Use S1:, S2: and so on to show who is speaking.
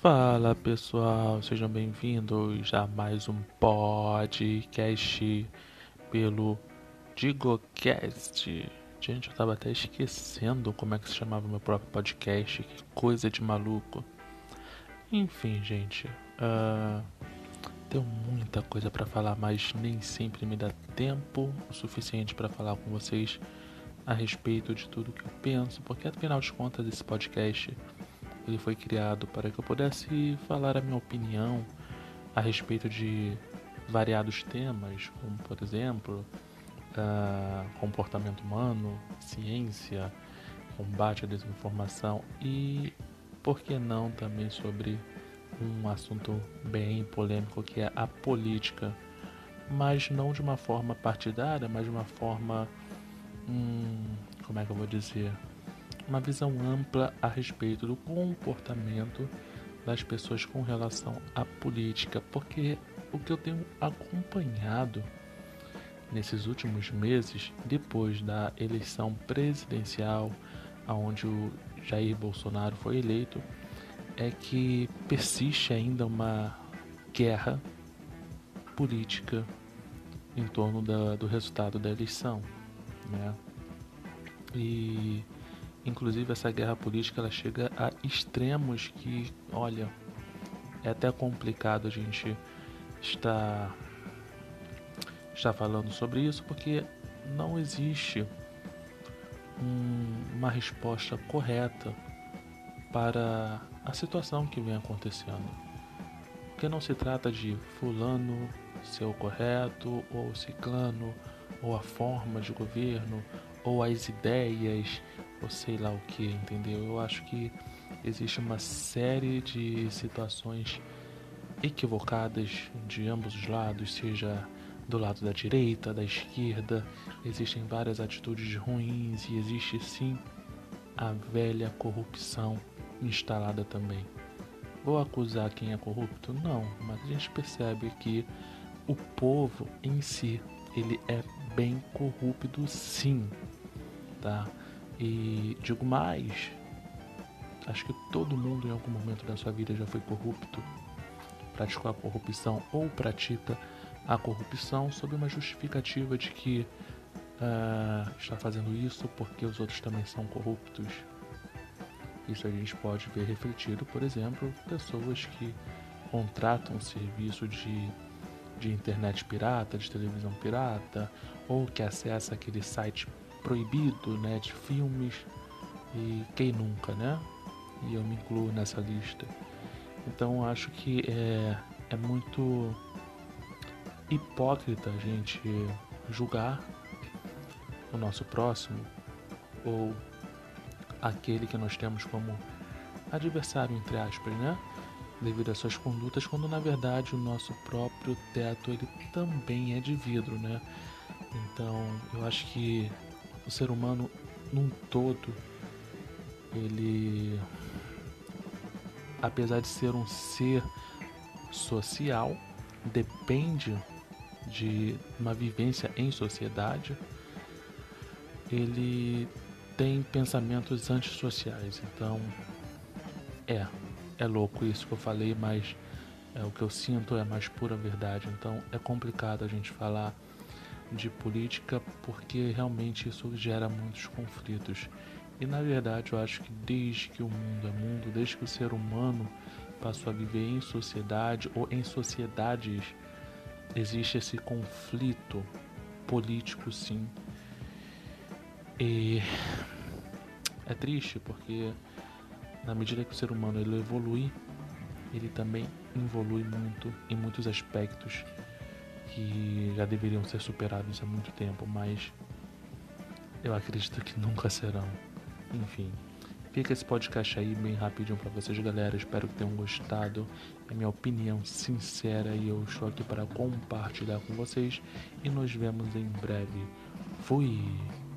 S1: Fala pessoal, sejam bem-vindos a mais um podcast pelo DigoCast. Gente, eu tava até esquecendo como é que se chamava meu próprio podcast, que coisa de maluco. Enfim, gente, uh, tenho muita coisa para falar, mas nem sempre me dá tempo o suficiente para falar com vocês a respeito de tudo que eu penso, porque afinal de contas esse podcast ele foi criado para que eu pudesse falar a minha opinião a respeito de variados temas, como por exemplo uh, comportamento humano, ciência, combate à desinformação e, por que não, também sobre um assunto bem polêmico que é a política, mas não de uma forma partidária, mas de uma forma hum, como é que eu vou dizer? Uma visão ampla a respeito do comportamento das pessoas com relação à política, porque o que eu tenho acompanhado nesses últimos meses, depois da eleição presidencial, onde o Jair Bolsonaro foi eleito, é que persiste ainda uma guerra política em torno da, do resultado da eleição né? E inclusive essa guerra política ela chega a extremos que, olha, é até complicado a gente estar estar falando sobre isso porque não existe um, uma resposta correta para a situação que vem acontecendo. Porque não se trata de fulano ser o correto ou ciclano ou a forma de governo, ou as ideias, ou sei lá o que, entendeu? Eu acho que existe uma série de situações equivocadas de ambos os lados, seja do lado da direita, da esquerda, existem várias atitudes ruins e existe sim a velha corrupção instalada também. Vou acusar quem é corrupto? Não, mas a gente percebe que o povo em si ele é bem corrupto sim, tá? E digo mais, acho que todo mundo em algum momento da sua vida já foi corrupto, praticou a corrupção ou pratica a corrupção sob uma justificativa de que uh, está fazendo isso porque os outros também são corruptos. Isso a gente pode ver refletido, por exemplo, pessoas que contratam um serviço de de internet pirata, de televisão pirata, ou que acessa aquele site proibido, né, de filmes. E quem nunca, né? E eu me incluo nessa lista. Então acho que é, é muito hipócrita a gente julgar o nosso próximo ou aquele que nós temos como adversário, entre aspas, né? devido às suas condutas, quando na verdade o nosso próprio teto ele também é de vidro, né? Então eu acho que o ser humano num todo ele apesar de ser um ser social depende de uma vivência em sociedade ele tem pensamentos antissociais então é é louco isso que eu falei, mas é, o que eu sinto é a mais pura verdade. Então é complicado a gente falar de política porque realmente isso gera muitos conflitos. E na verdade eu acho que desde que o mundo é mundo, desde que o ser humano passou a viver em sociedade ou em sociedades, existe esse conflito político sim. E é triste porque na medida que o ser humano ele evolui, ele também evolui muito em muitos aspectos que já deveriam ser superados há muito tempo, mas eu acredito que nunca serão. Enfim, fica esse podcast aí bem rapidinho para vocês, galera. Espero que tenham gostado. É minha opinião sincera e eu estou aqui para compartilhar com vocês. E nos vemos em breve. Fui!